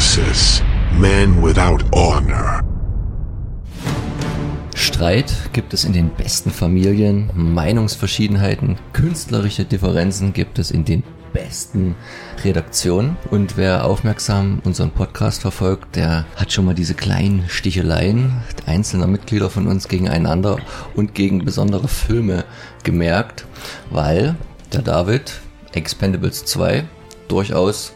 Nemesis, men without honor. Streit gibt es in den besten Familien, Meinungsverschiedenheiten, künstlerische Differenzen gibt es in den besten Redaktionen. Und wer aufmerksam unseren Podcast verfolgt, der hat schon mal diese kleinen Sticheleien einzelner Mitglieder von uns gegeneinander und gegen besondere Filme gemerkt, weil der David Expendables 2 durchaus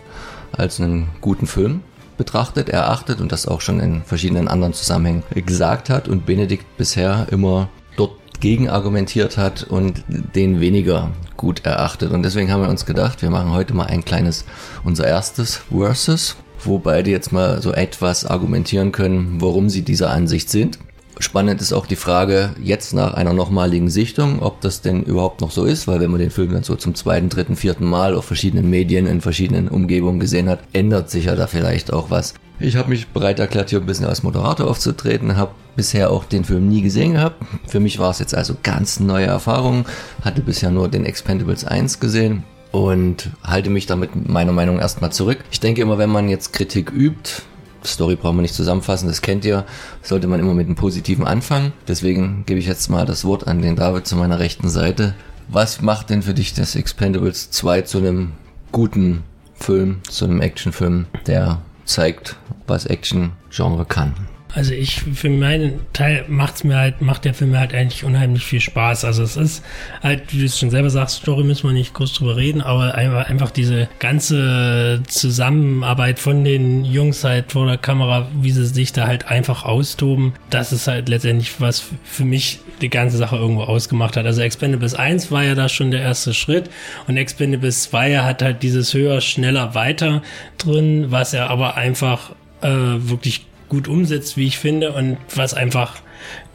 als einen guten Film betrachtet, erachtet und das auch schon in verschiedenen anderen Zusammenhängen gesagt hat und Benedikt bisher immer dort gegen argumentiert hat und den weniger gut erachtet. Und deswegen haben wir uns gedacht, wir machen heute mal ein kleines, unser erstes Versus, wo beide jetzt mal so etwas argumentieren können, warum sie dieser Ansicht sind. Spannend ist auch die Frage jetzt nach einer nochmaligen Sichtung, ob das denn überhaupt noch so ist, weil wenn man den Film dann so zum zweiten, dritten, vierten Mal auf verschiedenen Medien in verschiedenen Umgebungen gesehen hat, ändert sich ja da vielleicht auch was. Ich habe mich bereit erklärt, hier ein bisschen als Moderator aufzutreten, habe bisher auch den Film nie gesehen gehabt. Für mich war es jetzt also ganz neue Erfahrung, hatte bisher nur den Expendables 1 gesehen und halte mich damit meiner Meinung erstmal zurück. Ich denke immer, wenn man jetzt Kritik übt, Story brauchen wir nicht zusammenfassen, das kennt ihr, sollte man immer mit einem positiven anfangen. Deswegen gebe ich jetzt mal das Wort an den David zu meiner rechten Seite. Was macht denn für dich das Expendables 2 zu einem guten Film, zu einem Actionfilm, der zeigt, was Action-Genre kann? Also ich, für meinen Teil macht's mir halt, macht der Film mir halt eigentlich unheimlich viel Spaß. Also es ist halt, wie du es schon selber sagst, Story müssen wir nicht groß drüber reden, aber einfach, diese ganze Zusammenarbeit von den Jungs halt vor der Kamera, wie sie sich da halt einfach austoben, das ist halt letztendlich was für mich die ganze Sache irgendwo ausgemacht hat. Also Expendables 1 war ja da schon der erste Schritt und Expendables 2 hat halt dieses höher, schneller, weiter drin, was er aber einfach äh, wirklich gut umsetzt, wie ich finde, und was einfach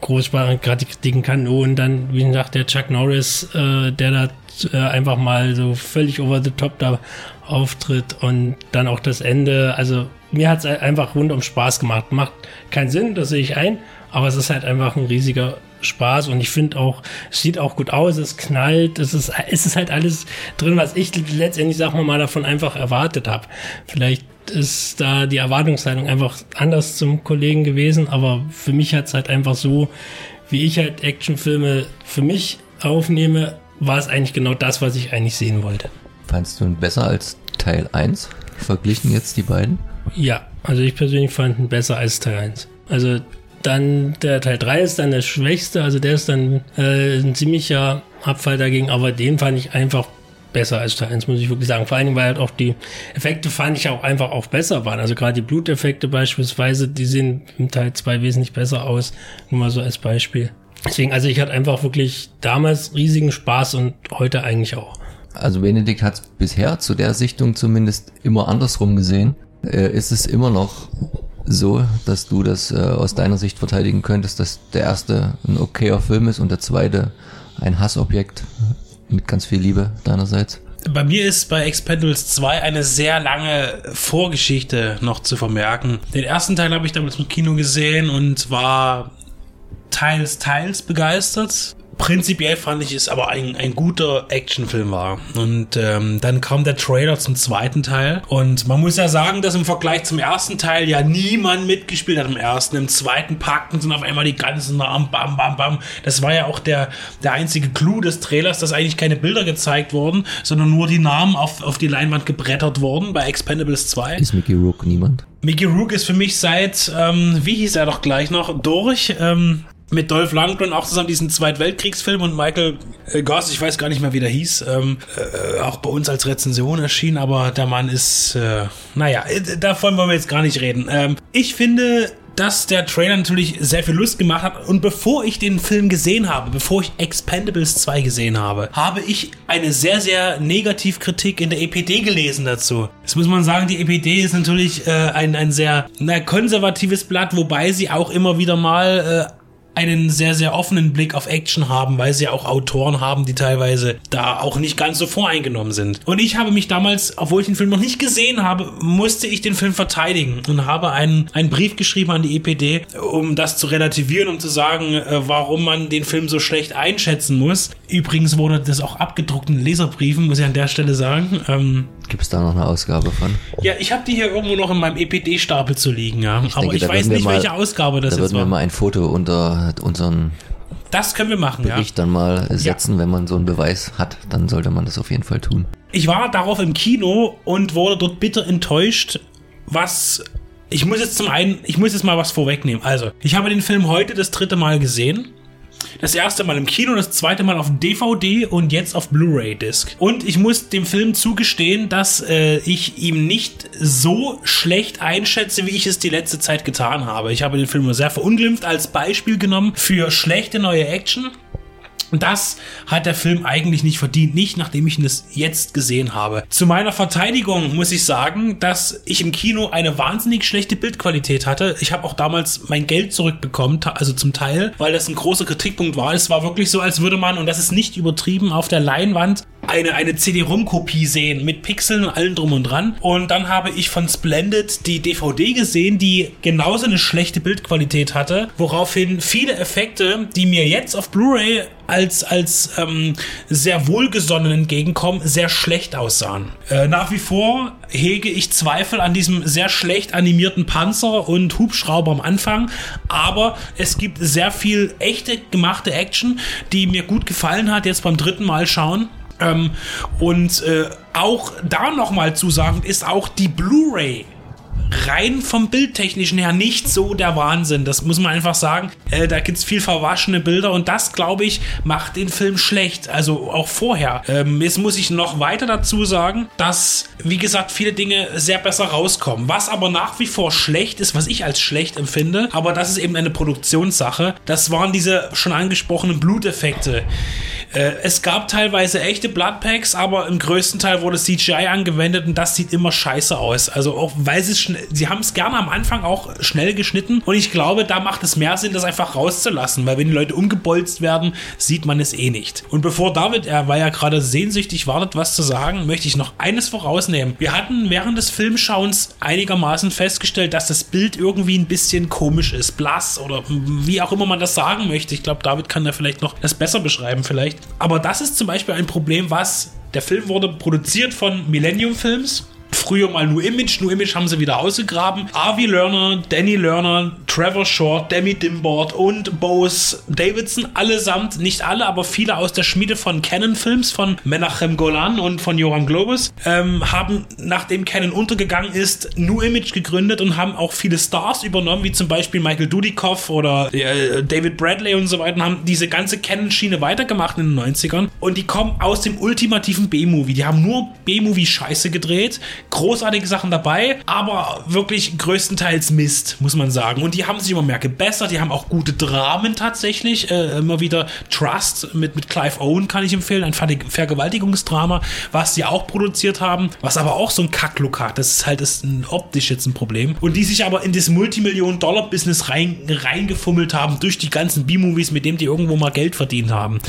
groß war, gerade Kritiken kann. Oh, und dann, wie gesagt, der Chuck Norris, äh, der da äh, einfach mal so völlig over the top da auftritt und dann auch das Ende. Also mir hat es einfach rundum Spaß gemacht. Macht keinen Sinn, das sehe ich ein, aber es ist halt einfach ein riesiger Spaß und ich finde auch, es sieht auch gut aus, es knallt, es ist, es ist halt alles drin, was ich letztendlich, sag mal, mal davon einfach erwartet habe. Vielleicht ist da die Erwartungshaltung einfach anders zum Kollegen gewesen, aber für mich hat es halt einfach so, wie ich halt Actionfilme für mich aufnehme, war es eigentlich genau das, was ich eigentlich sehen wollte. Fandst du ihn besser als Teil 1? Verglichen jetzt die beiden? Ja, also ich persönlich fand ihn besser als Teil 1. Also dann der Teil 3 ist dann der schwächste, also der ist dann äh, ein ziemlicher Abfall dagegen, aber den fand ich einfach besser als Teil 1, muss ich wirklich sagen. Vor allen Dingen, weil halt auch die Effekte fand ich auch einfach auch besser waren. Also gerade die Bluteffekte beispielsweise, die sehen im Teil 2 wesentlich besser aus. Nur mal so als Beispiel. Deswegen, also ich hatte einfach wirklich damals riesigen Spaß und heute eigentlich auch. Also Benedikt hat es bisher zu der Sichtung zumindest immer andersrum gesehen. Äh, ist es immer noch so, dass du das äh, aus deiner Sicht verteidigen könntest, dass der erste ein okayer Film ist und der zweite ein Hassobjekt mit ganz viel Liebe deinerseits? Bei mir ist bei Expendables 2 eine sehr lange Vorgeschichte noch zu vermerken. Den ersten Teil habe ich damals im Kino gesehen und war teils, teils begeistert prinzipiell fand ich es aber ein, ein guter Actionfilm war. Und ähm, dann kam der Trailer zum zweiten Teil. Und man muss ja sagen, dass im Vergleich zum ersten Teil ja niemand mitgespielt hat im ersten. Im zweiten packten sind auf einmal die ganzen Namen, bam, bam, bam. Das war ja auch der, der einzige Clou des Trailers, dass eigentlich keine Bilder gezeigt wurden, sondern nur die Namen auf, auf die Leinwand gebrettert wurden bei Expendables 2. Ist Mickey Rook niemand? Mickey Rook ist für mich seit, ähm, wie hieß er doch gleich noch, durch. Ähm, mit Dolph Lundgren auch zusammen diesen Zweitweltkriegsfilm und Michael äh, Goss, ich weiß gar nicht mehr, wie der hieß, ähm, äh, auch bei uns als Rezension erschienen, aber der Mann ist, äh, naja, äh, davon wollen wir jetzt gar nicht reden. Ähm, ich finde, dass der Trailer natürlich sehr viel Lust gemacht hat. Und bevor ich den Film gesehen habe, bevor ich Expendables 2 gesehen habe, habe ich eine sehr, sehr Negativkritik in der EPD gelesen dazu. Das muss man sagen, die EPD ist natürlich äh, ein, ein sehr na, konservatives Blatt, wobei sie auch immer wieder mal äh, einen sehr, sehr offenen Blick auf Action haben, weil sie ja auch Autoren haben, die teilweise da auch nicht ganz so voreingenommen sind. Und ich habe mich damals, obwohl ich den Film noch nicht gesehen habe, musste ich den Film verteidigen und habe einen, einen Brief geschrieben an die EPD, um das zu relativieren, um zu sagen, äh, warum man den Film so schlecht einschätzen muss. Übrigens wurde das auch abgedruckt in Leserbriefen, muss ich an der Stelle sagen. Ähm, Gibt es da noch eine Ausgabe von? ja, ich habe die hier irgendwo noch in meinem EPD-Stapel zu liegen, ja. Ich Aber denke, ich da weiß nicht, mal- welche Ausgabe das Da jetzt würden wir mal ein Foto unter unseren Das können wir machen, ja. Bericht dann mal setzen, wenn man so einen Beweis hat, dann sollte man das auf jeden Fall tun. Ich war darauf im Kino und wurde dort bitter enttäuscht, was. Ich muss jetzt zum einen, ich muss jetzt mal was vorwegnehmen. Also, ich habe den Film heute das dritte Mal gesehen. Das erste Mal im Kino, das zweite Mal auf DVD und jetzt auf Blu-ray-Disc. Und ich muss dem Film zugestehen, dass äh, ich ihm nicht so schlecht einschätze, wie ich es die letzte Zeit getan habe. Ich habe den Film nur sehr verunglimpft als Beispiel genommen für schlechte neue Action. Das hat der Film eigentlich nicht verdient, nicht nachdem ich ihn das jetzt gesehen habe. Zu meiner Verteidigung muss ich sagen, dass ich im Kino eine wahnsinnig schlechte Bildqualität hatte. Ich habe auch damals mein Geld zurückbekommen, also zum Teil, weil das ein großer Kritikpunkt war. Es war wirklich so, als würde man, und das ist nicht übertrieben, auf der Leinwand eine, eine CD-ROM-Kopie sehen mit Pixeln und allem drum und dran. Und dann habe ich von Splendid die DVD gesehen, die genauso eine schlechte Bildqualität hatte, woraufhin viele Effekte, die mir jetzt auf Blu-ray als, als ähm, sehr wohlgesonnen entgegenkommen, sehr schlecht aussahen. Äh, nach wie vor hege ich Zweifel an diesem sehr schlecht animierten Panzer und Hubschrauber am Anfang, aber es gibt sehr viel echte gemachte Action, die mir gut gefallen hat, jetzt beim dritten Mal schauen. Ähm, und äh, auch da nochmal zu sagen, ist auch die Blu-ray rein vom Bildtechnischen her nicht so der Wahnsinn. Das muss man einfach sagen. Äh, da gibt's viel verwaschene Bilder und das, glaube ich, macht den Film schlecht. Also auch vorher. Ähm, jetzt muss ich noch weiter dazu sagen, dass, wie gesagt, viele Dinge sehr besser rauskommen. Was aber nach wie vor schlecht ist, was ich als schlecht empfinde, aber das ist eben eine Produktionssache. Das waren diese schon angesprochenen Bluteffekte. Äh, es gab teilweise echte Bloodpacks, aber im größten Teil wurde CGI angewendet und das sieht immer scheiße aus. Also auch weil sie schnell, sie haben es gerne am Anfang auch schnell geschnitten und ich glaube, da macht es mehr Sinn, das einfach rauszulassen, weil wenn die Leute umgebolzt werden, sieht man es eh nicht. Und bevor David, er war ja gerade sehnsüchtig wartet, was zu sagen, möchte ich noch eines vorausnehmen. Wir hatten während des Filmschauens einigermaßen festgestellt, dass das Bild irgendwie ein bisschen komisch ist, blass oder wie auch immer man das sagen möchte. Ich glaube, David kann da vielleicht noch das besser beschreiben vielleicht. Aber das ist zum Beispiel ein Problem, was der Film wurde produziert von Millennium Films. Früher mal New Image, New Image haben sie wieder ausgegraben. Avi Lerner, Danny Lerner, Trevor Short, Demi Dimbord und Bose Davidson, allesamt, nicht alle, aber viele aus der Schmiede von Canon Films, von Menachem Golan und von Johann Globus, ähm, haben, nachdem Canon untergegangen ist, New Image gegründet und haben auch viele Stars übernommen, wie zum Beispiel Michael Dudikoff oder äh, David Bradley und so weiter, und haben diese ganze Canon-Schiene weitergemacht in den 90ern. Und die kommen aus dem ultimativen B-Movie. Die haben nur B-Movie-Scheiße gedreht, großartige Sachen dabei, aber wirklich größtenteils Mist, muss man sagen. Und die haben sich immer mehr gebessert, die haben auch gute Dramen tatsächlich, äh, immer wieder Trust mit, mit Clive Owen kann ich empfehlen, ein Ver Vergewaltigungsdrama, was sie auch produziert haben, was aber auch so ein Kacklook hat. Das ist halt ist ein, optisch jetzt ein Problem. Und die sich aber in das Multimillionen-Dollar-Business rein, reingefummelt haben durch die ganzen B-Movies, mit dem die irgendwo mal Geld verdient haben.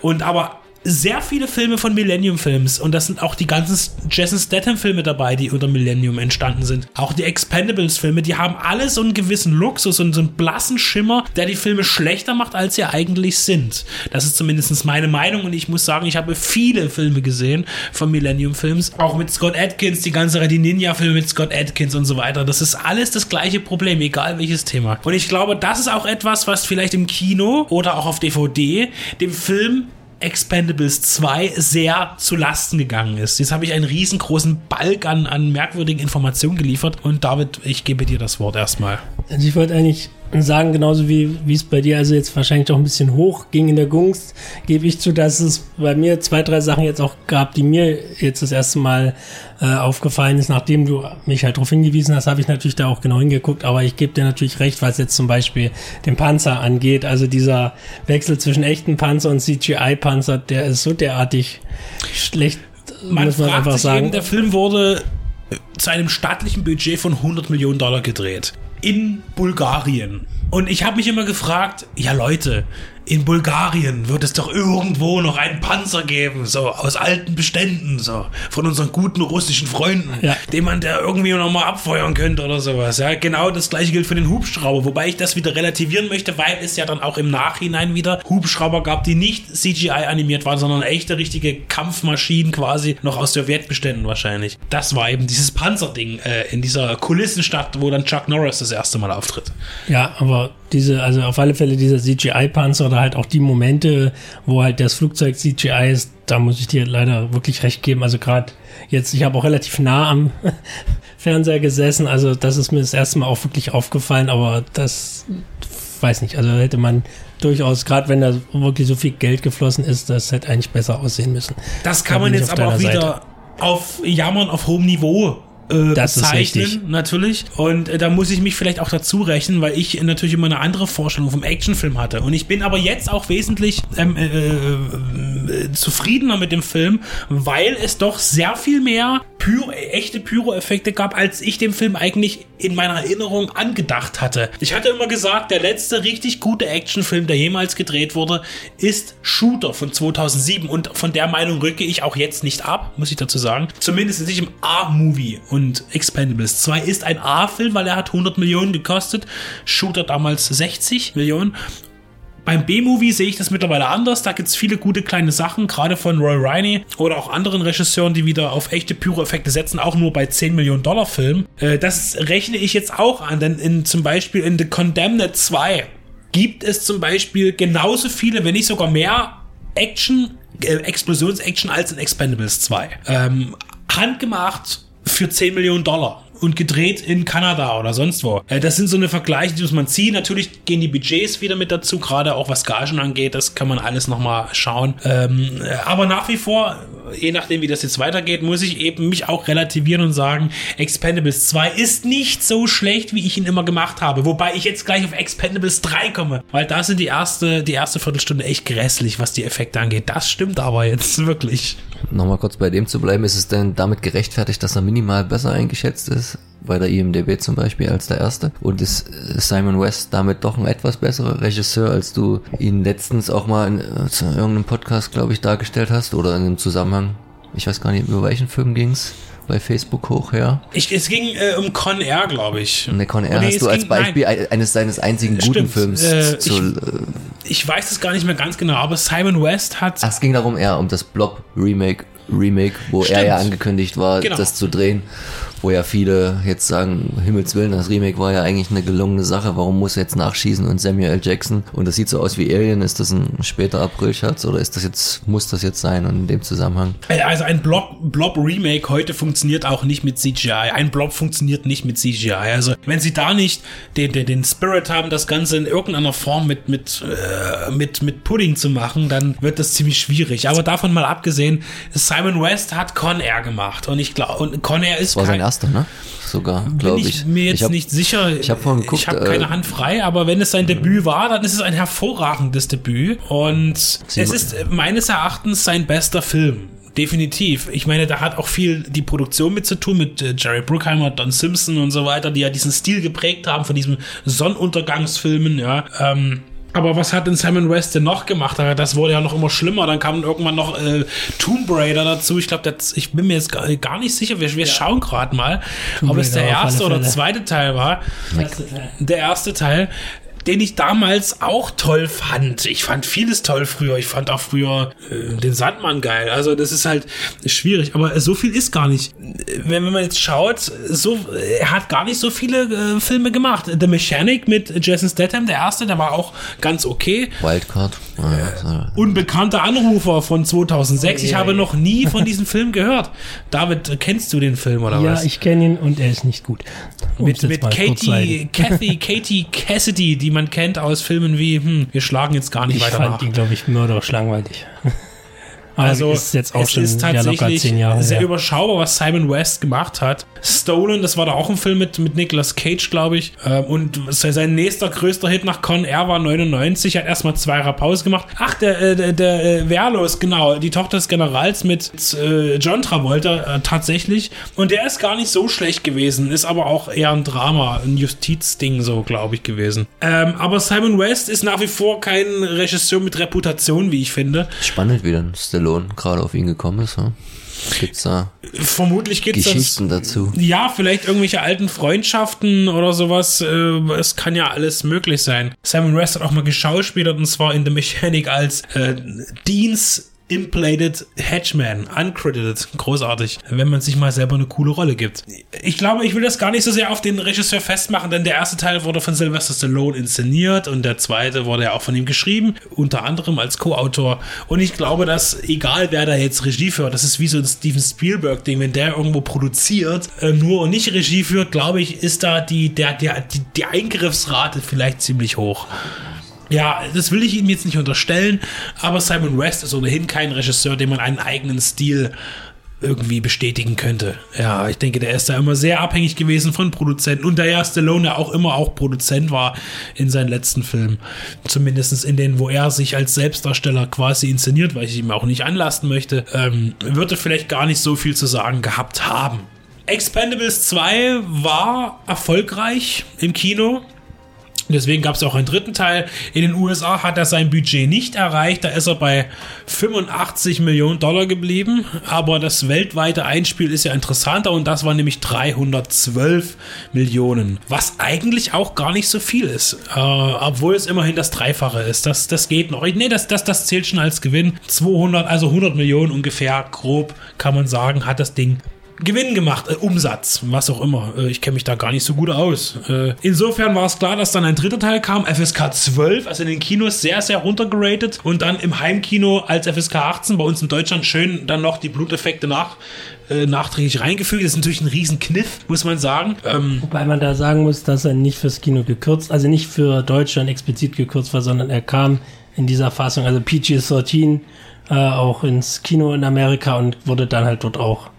Und aber sehr viele Filme von Millennium Films und das sind auch die ganzen Jason Statham Filme dabei, die unter Millennium entstanden sind. Auch die Expendables Filme, die haben alle so einen gewissen Luxus und so einen blassen Schimmer, der die Filme schlechter macht, als sie eigentlich sind. Das ist zumindest meine Meinung und ich muss sagen, ich habe viele Filme gesehen von Millennium Films, auch mit Scott Adkins, die ganze Reihe, die Ninja Filme mit Scott Adkins und so weiter. Das ist alles das gleiche Problem, egal welches Thema. Und ich glaube, das ist auch etwas, was vielleicht im Kino oder auch auf DVD dem Film Expendables 2 sehr zu Lasten gegangen ist. Jetzt habe ich einen riesengroßen Balk an, an merkwürdigen Informationen geliefert und David, ich gebe dir das Wort erstmal. Also ich wollte eigentlich sagen, genauso wie es bei dir also jetzt wahrscheinlich auch ein bisschen hoch ging in der Gunst, gebe ich zu, dass es bei mir zwei, drei Sachen jetzt auch gab, die mir jetzt das erste Mal äh, aufgefallen ist, nachdem du mich halt darauf hingewiesen hast, habe ich natürlich da auch genau hingeguckt, aber ich gebe dir natürlich recht, was jetzt zum Beispiel den Panzer angeht, also dieser Wechsel zwischen echten Panzer und CGI-Panzer, der ist so derartig schlecht, Man muss man fragt einfach sich sagen. eben, der Film wurde zu einem stattlichen Budget von 100 Millionen Dollar gedreht. In Bulgarien. Und ich habe mich immer gefragt, ja Leute, in Bulgarien wird es doch irgendwo noch einen Panzer geben, so aus alten Beständen, so von unseren guten russischen Freunden, Ja. den man da irgendwie noch mal abfeuern könnte oder sowas. Ja, genau das gleiche gilt für den Hubschrauber, wobei ich das wieder relativieren möchte, weil es ja dann auch im Nachhinein wieder Hubschrauber gab, die nicht CGI animiert waren, sondern echte richtige Kampfmaschinen quasi noch aus Sowjetbeständen wahrscheinlich. Das war eben dieses Panzerding äh, in dieser Kulissenstadt, wo dann Chuck Norris das erste Mal auftritt. Ja, aber diese, also auf alle Fälle dieser CGI-Panzer oder halt auch die Momente, wo halt das Flugzeug CGI ist, da muss ich dir leider wirklich recht geben. Also gerade jetzt, ich habe auch relativ nah am Fernseher gesessen, also das ist mir das erste Mal auch wirklich aufgefallen, aber das weiß nicht, also hätte man durchaus, gerade wenn da wirklich so viel Geld geflossen ist, das hätte eigentlich besser aussehen müssen. Das kann Da man jetzt aber auch wieder Seite. auf Jammern auf hohem Niveau äh, Das ist bezeichnen, richtig. natürlich. Und äh, da muss ich mich vielleicht auch dazu rechnen, weil ich natürlich immer eine andere Vorstellung vom Actionfilm hatte. Und ich bin aber jetzt auch wesentlich ähm, äh, äh, äh, zufriedener mit dem Film, weil es doch sehr viel mehr Pyro, echte Pyro-Effekte gab, als ich dem Film eigentlich in meiner Erinnerung angedacht hatte. Ich hatte immer gesagt, der letzte richtig gute Actionfilm, der jemals gedreht wurde, ist Shooter von 2007 und von der Meinung rücke ich auch jetzt nicht ab, muss ich dazu sagen. Zumindest nicht im A-Movie und Expendables 2 ist ein A-Film, weil er hat 100 Millionen gekostet, Shooter damals 60 Millionen beim B-Movie sehe ich das mittlerweile anders. Da gibt es viele gute kleine Sachen, gerade von Roy Riney oder auch anderen Regisseuren, die wieder auf echte Pyro-Effekte setzen, auch nur bei 10 Millionen Dollar Filmen. Äh, das rechne ich jetzt auch an, denn in, zum Beispiel in The Condemned 2 gibt es zum Beispiel genauso viele, wenn nicht sogar mehr Action, äh, Explosions-Action als in Expendables 2. Ähm, handgemacht für 10 Millionen Dollar und gedreht in Kanada oder sonst wo. Äh, Das sind so eine Vergleiche, die muss man ziehen. Natürlich gehen die Budgets wieder mit dazu, gerade auch was Gagen angeht. Das kann man alles nochmal schauen. Ähm, äh, aber nach wie vor, je nachdem wie das jetzt weitergeht, muss ich eben mich auch relativieren und sagen, Expendables 2 ist nicht so schlecht, wie ich ihn immer gemacht habe. Wobei ich jetzt gleich auf Expendables 3 komme, weil da sind die erste, die erste Viertelstunde echt grässlich, was die Effekte angeht. Das stimmt aber jetzt wirklich. Nochmal kurz bei dem zu bleiben, ist es denn damit gerechtfertigt, dass er minimal besser eingeschätzt ist? Bei der IMDB zum Beispiel als der erste. Und ist äh, Simon West damit doch ein etwas besserer Regisseur, als du ihn letztens auch mal in äh, zu irgendeinem Podcast, glaube ich, dargestellt hast oder in einem Zusammenhang. Ich weiß gar nicht, über welchen Film ging's bei Facebook hoch her. Ich, es ging äh, um Con Air, glaube ich. Und der Con Air Nee, hast es du als ging- nein. Beispiel ein- eines seines einzigen guten Stimmt, Films äh, zu, ich- äh, Ich weiß es gar nicht mehr ganz genau, aber Simon West hat Ach, es ging darum eher um das Blob Remake, Remake, wo er Stimmt. ja angekündigt war, Genau. das zu drehen, wo ja viele jetzt sagen, Himmels Willen, das Remake war ja eigentlich eine gelungene Sache, warum muss er jetzt nachschießen und Samuel L. Jackson und das sieht so aus wie Alien, ist das ein später Aprilscherz oder ist das jetzt, muss das jetzt sein und in dem Zusammenhang? Also ein Blob, Blob Remake heute funktioniert auch nicht mit CGI. Ein Blob funktioniert nicht mit CGI. Also wenn sie da nicht den, den, den Spirit haben, das Ganze in irgendeiner Form mit, mit, äh, mit, mit Pudding zu machen, dann wird das ziemlich schwierig. Aber davon mal abgesehen, Simon West hat Con Air gemacht und ich glaube, und Con Air ist Das war sein kein- erster, ne? Sogar, bin glaube ich, ich. mir jetzt ich hab, nicht sicher. ich hab vorhin geguckt, Ich habe äh, keine Hand frei, aber wenn es sein Debüt war, dann ist es ein hervorragendes Debüt. Und Sie- es ist äh, meines Erachtens sein bester Film. Definitiv. Ich meine, da hat auch viel die Produktion mit zu tun, mit äh, Jerry Bruckheimer, Don Simpson und so weiter, die ja diesen Stil geprägt haben von diesen Sonnenuntergangsfilmen, ja. Ähm, aber was hat denn Simon West denn noch gemacht? Das wurde ja noch immer schlimmer. Dann kam irgendwann noch äh, Tomb Raider dazu. Ich glaube, ich bin mir jetzt gar, gar nicht sicher. Wir, wir schauen gerade mal, ob es der Raider auf alle erste oder zweite Teil war. Der erste Teil, den ich damals auch toll fand. Ich fand vieles toll früher. Ich fand auch früher äh, den Sandmann geil. Also das ist halt schwierig. Aber so viel ist gar nicht. Wenn, wenn man jetzt schaut, so, er hat gar nicht so viele äh, Filme gemacht. The Mechanic mit Jason Statham, der erste, der war auch ganz okay. Wildcard. Ja, so. Unbekannter Anrufer von 2006. Ich habe noch nie von diesem Film gehört. David, kennst du den Film oder Ja, was? ich kenne ihn und er ist nicht gut. Um mit, mit Katie. Kathy, Katie Cassidy, die man kennt aus Filmen wie, hm, wir schlagen jetzt gar nicht Ich weiter fand nach. ihn, glaube ich, mörderisch langweilig. Also ist jetzt auch es schon ist ja, tatsächlich zehn Jahre sehr her. überschaubar, was Simon West gemacht hat. Stolen, das war da auch ein Film mit, mit Nicolas Cage, glaube ich. Ähm, Und se- sein nächster größter Hit nach Con Air war 99, hat erstmal zwei Jahre Pause gemacht. Ach, der, äh, der, der äh, Wehrlos, genau, die Tochter des Generals mit äh, John Travolta tatsächlich. Und der ist gar nicht so schlecht gewesen, ist aber auch eher ein Drama, ein Justizding so, glaube ich, gewesen. Ähm, aber Simon West ist nach wie vor kein Regisseur mit Reputation, wie ich finde. Spannend, wie dann Stallone gerade auf ihn gekommen ist. Ja? Gibt's da Vermutlich gibt es Geschichten dazu? Ja, vielleicht irgendwelche alten Freundschaften oder sowas. Äh, es kann ja alles möglich sein. Simon West hat auch mal geschauspielert und zwar in The Mechanic als äh, Deans Implated Hedgeman, uncredited. Großartig, wenn man sich mal selber eine coole Rolle gibt. Ich glaube, ich will das gar nicht so sehr auf den Regisseur festmachen, denn der erste Teil wurde von Sylvester Stallone inszeniert und der zweite wurde ja auch von ihm geschrieben, unter anderem als Co-Autor. Und ich glaube, dass egal wer da jetzt Regie führt, das ist wie so ein Steven Spielberg-Ding, wenn der irgendwo produziert, äh, nur und nicht Regie führt, glaube ich, ist da die, der, der, die, die Eingriffsrate vielleicht ziemlich hoch. Ja, das will ich ihm jetzt nicht unterstellen, aber Simon West ist ohnehin kein Regisseur, dem man einen eigenen Stil irgendwie bestätigen könnte. Ja, ich denke, der ist da immer sehr abhängig gewesen von Produzenten und da ja Stallone ja auch immer auch Produzent war in seinen letzten Filmen. Zumindest in denen, wo er sich als Selbstdarsteller quasi inszeniert, weil ich ihm auch nicht anlasten möchte, ähm, würde vielleicht gar nicht so viel zu sagen gehabt haben. Expendables 2 war erfolgreich im Kino. Deswegen gab es auch einen dritten Teil. In den USA hat er sein Budget nicht erreicht. Da ist er bei 85 Millionen Dollar geblieben. Aber das weltweite Einspiel ist ja interessanter und das war nämlich 312 Millionen. Was eigentlich auch gar nicht so viel ist. Äh, obwohl es immerhin das Dreifache ist. Das, das geht noch. Nee, das, das, das zählt schon als Gewinn. 200, also 100 Millionen ungefähr, grob kann man sagen, hat das Ding Gewinn gemacht, äh, Umsatz, was auch immer. Äh, ich kenne mich da gar nicht so gut aus. Äh, insofern war es klar, dass dann ein dritter Teil kam, FSK 12, also in den Kinos sehr, sehr runtergeratet und dann im Heimkino als FSK 18 bei uns in Deutschland schön dann noch die Bluteffekte nach, äh, nachträglich reingefügt. Das ist natürlich ein Riesenkniff, muss man sagen. Ähm, Wobei man da sagen muss, dass er nicht fürs Kino gekürzt, also nicht für Deutschland explizit gekürzt war, sondern er kam in dieser Fassung, also PG-13, äh, auch ins Kino in Amerika und wurde dann halt dort auch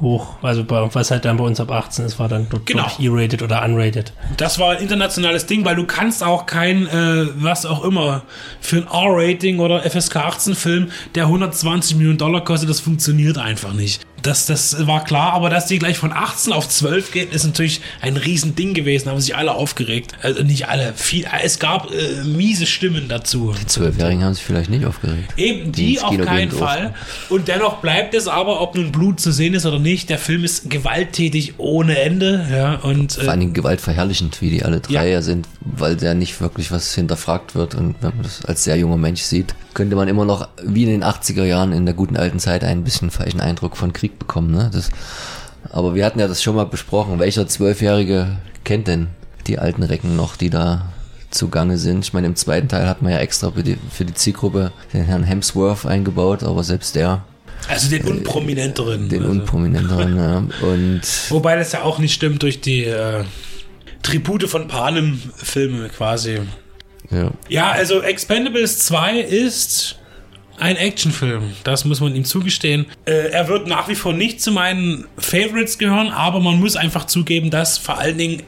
hoch, also bei, was halt dann bei uns ab 18 ist, war dann dort Genau. E-rated oder unrated. Das war ein internationales Ding, weil du kannst auch kein, äh, was auch immer, für ein R-Rating oder FSK 18 Film, der 120 Millionen Dollar kostet, das funktioniert einfach nicht. Das, das war klar, aber dass die gleich von 18 auf 12 geht, ist natürlich ein Riesending gewesen, haben sich alle aufgeregt. Also nicht alle, viel, es gab äh, miese Stimmen dazu. Die Zwölfjährigen haben sich vielleicht nicht aufgeregt. Eben, Die die auf keinen. Fall. Und dennoch bleibt es aber, ob nun Blut zu sehen ist oder nicht, der Film ist gewalttätig ohne Ende. Ja, und Vor äh, allen Dingen gewaltverherrlichend, wie die alle drei Ja. sind, weil da nicht wirklich was hinterfragt wird. Und wenn man das als sehr junger Mensch sieht, könnte man immer noch, wie in den 80er Jahren in der guten alten Zeit, einen bisschen falschen Eindruck von Krieg bekommen. Ne? Das, aber wir hatten ja das schon mal besprochen. Welcher Zwölfjährige kennt denn die alten Recken noch, die da zugange sind? Ich meine, im zweiten Teil hat man ja extra für die, für die Zielgruppe den Herrn Hemsworth eingebaut, aber selbst der, also den unprominenteren. den also. unprominenteren, ja. Und Wobei das ja auch nicht stimmt durch die äh, Tribute von Panem Filme quasi. ja. Ja, also Expendables 2 ist ein Actionfilm. Das muss man ihm zugestehen. Äh, er wird nach wie vor nicht zu meinen Favorites gehören, aber man muss einfach zugeben, dass vor allen Dingen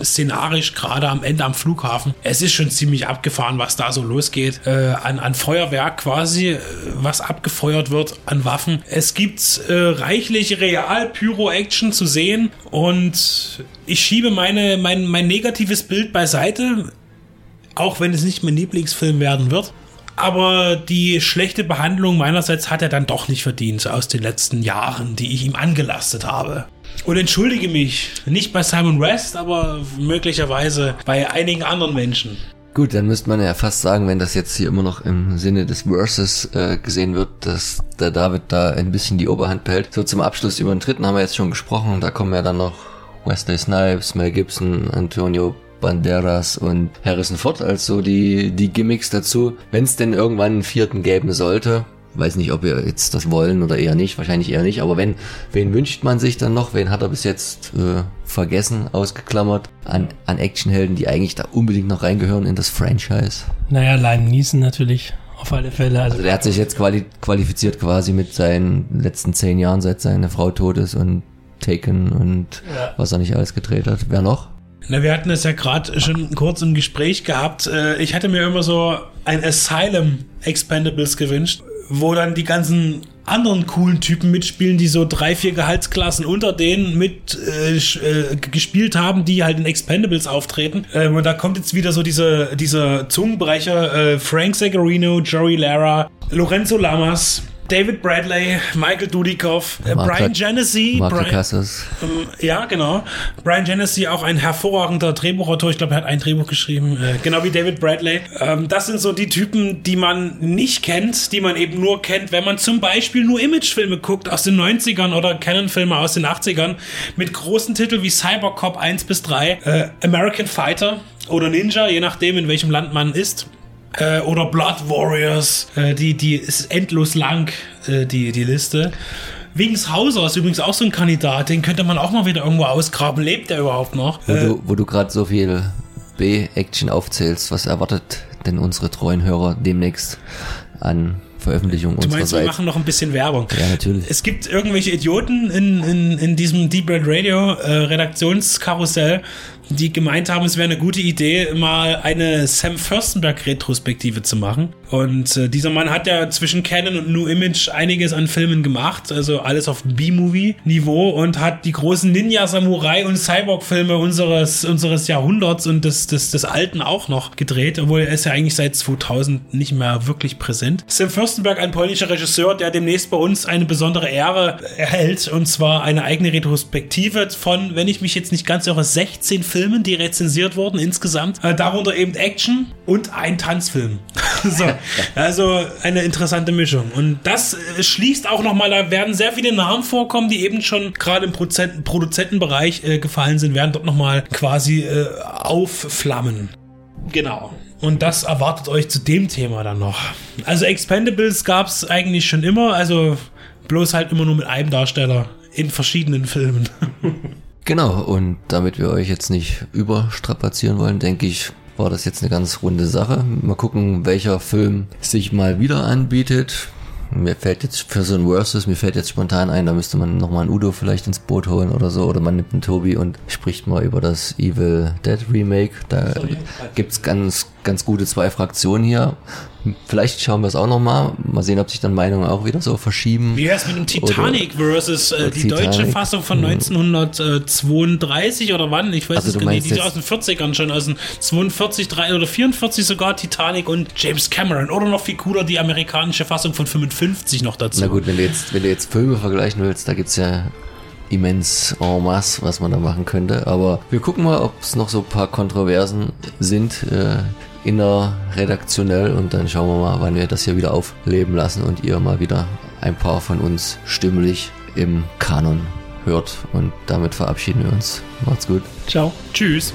szenarisch gerade am Ende am Flughafen. Es ist schon ziemlich abgefahren, was da so losgeht. Äh, an, an Feuerwerk quasi, äh, was abgefeuert wird, an Waffen. Es gibt äh, reichlich Real-Pyro-Action zu sehen und ich schiebe meine, mein, mein negatives Bild beiseite, auch wenn es nicht mein Lieblingsfilm werden wird. Aber die schlechte Behandlung meinerseits hat er dann doch nicht verdient aus den letzten Jahren, die ich ihm angelastet habe. Und entschuldige mich, nicht bei Simon West, aber möglicherweise bei einigen anderen Menschen. Gut, dann müsste man ja fast sagen, wenn das jetzt hier immer noch im Sinne des Verses äh, gesehen wird, dass der David da ein bisschen die Oberhand behält. So zum Abschluss über den dritten haben wir jetzt schon gesprochen. Da kommen ja dann noch Wesley Snipes, Mel Gibson, Antonio Banderas und Harrison Ford als so die, die Gimmicks dazu. Wenn es denn irgendwann einen vierten geben sollte, weiß nicht, ob wir jetzt das wollen oder eher nicht, wahrscheinlich eher nicht, aber wenn, wen wünscht man sich dann noch? Wen hat er bis jetzt äh, vergessen, ausgeklammert an, an Actionhelden, die eigentlich da unbedingt noch reingehören in das Franchise? Naja, Lime Neeson natürlich auf alle Fälle. Also, Also der hat sich jetzt quali qualifiziert quasi mit seinen letzten zehn Jahren, seit seine Frau tot ist und Taken und Ja. was er nicht alles gedreht hat. Wer noch? Na, wir hatten es ja gerade schon kurz im Gespräch gehabt. Äh, Ich hatte mir immer so ein Asylum Expendables gewünscht, wo dann die ganzen anderen coolen Typen mitspielen, die so drei, vier Gehaltsklassen unter denen mit äh, äh, gespielt haben, die halt in Expendables auftreten. Ähm, und da kommt jetzt wieder so diese, dieser Zungenbrecher, äh, Frank Zagarino, Joey Lara, Lorenzo Lamas, David Bradley, Michael Dudikoff, äh, Brian Genesee, Mark Brian, ähm, ja, genau. Brian Genesee, auch ein hervorragender Drehbuchautor. Ich glaube, er hat ein Drehbuch geschrieben, äh, genau wie David Bradley. Ähm, das sind so die Typen, die man nicht kennt, die man eben nur kennt, wenn man zum Beispiel nur Imagefilme guckt aus den 90ern oder Canon-Filme aus den 80ern mit großen Titeln wie Cybercop 1 bis 3, äh, American Fighter oder Ninja, je nachdem, in welchem Land man ist. Äh, oder Blood Warriors, äh, die, die ist endlos lang, äh, die, die Liste. Wings Hauser ist übrigens auch so ein Kandidat, den könnte man auch mal wieder irgendwo ausgraben. Lebt der überhaupt noch? Wo Äh, du, wo du gerade so viel B-Action aufzählst, was erwartet denn unsere treuen Hörer demnächst an Veröffentlichung du meinst, wir unsererseits? machen noch ein bisschen Werbung. Ja, natürlich. Es gibt irgendwelche Idioten in, in, in diesem Deep Red Radio äh, Redaktionskarussell, die gemeint haben, es wäre eine gute Idee, mal eine Sam Furstenberg Retrospektive zu machen. Und äh, dieser Mann hat ja zwischen Canon und New Image einiges an Filmen gemacht, also alles auf B-Movie-Niveau und hat die großen Ninja-Samurai- und Cyborg-Filme unseres, unseres Jahrhunderts und des, des, des Alten auch noch gedreht, obwohl er ist ja eigentlich seit 2000 nicht mehr wirklich präsent. Sam Furstenberg, ein polnischer Regisseur, der demnächst bei uns eine besondere Ehre erhält, und zwar eine eigene Retrospektive von, wenn ich mich jetzt nicht ganz irre, 16 Filmen, die rezensiert wurden insgesamt. Äh, darunter eben Action und ein Tanzfilm. so, also eine interessante Mischung. Und das äh, schließt auch nochmal, da werden sehr viele Namen vorkommen, die eben schon gerade im Prozent Produzentenbereich äh, gefallen sind, werden dort nochmal quasi äh, aufflammen. Genau. Und das erwartet euch zu dem Thema dann noch. Also Expendables gab es eigentlich schon immer, also bloß halt immer nur mit einem Darsteller in verschiedenen Filmen. Genau, und damit wir euch jetzt nicht überstrapazieren wollen, denke ich, war das jetzt eine ganz runde Sache. Mal gucken, welcher Film sich mal wieder anbietet. Mir fällt jetzt für so ein Versus, mir fällt jetzt spontan ein, da müsste man nochmal einen Udo vielleicht ins Boot holen oder so, oder man nimmt einen Tobi und spricht mal über das Evil Dead Remake. Da gibt's ganz, ganz gute zwei Fraktionen hier. Vielleicht schauen wir es auch nochmal. Mal sehen, ob sich dann Meinungen auch wieder so verschieben. Wie wär's mit dem Titanic versus äh, die Titanic. deutsche Fassung von 1932 oder wann? Ich weiß Also es gar nicht. Die aus den 40ern schon, aus den 42, 3 oder 44 sogar Titanic und James Cameron. Oder noch viel cooler die amerikanische Fassung von 55 noch dazu. Na gut, wenn du jetzt, wenn du jetzt Filme vergleichen willst, da gibt's ja immens en masse, was man da machen könnte. Aber wir gucken mal, ob es noch so ein paar Kontroversen sind, äh, innerredaktionell und dann schauen wir mal, wann wir das hier wieder aufleben lassen und ihr mal wieder ein paar von uns stimmlich im Kanon hört. Und damit verabschieden wir uns. Macht's gut. ciao. Tschüss.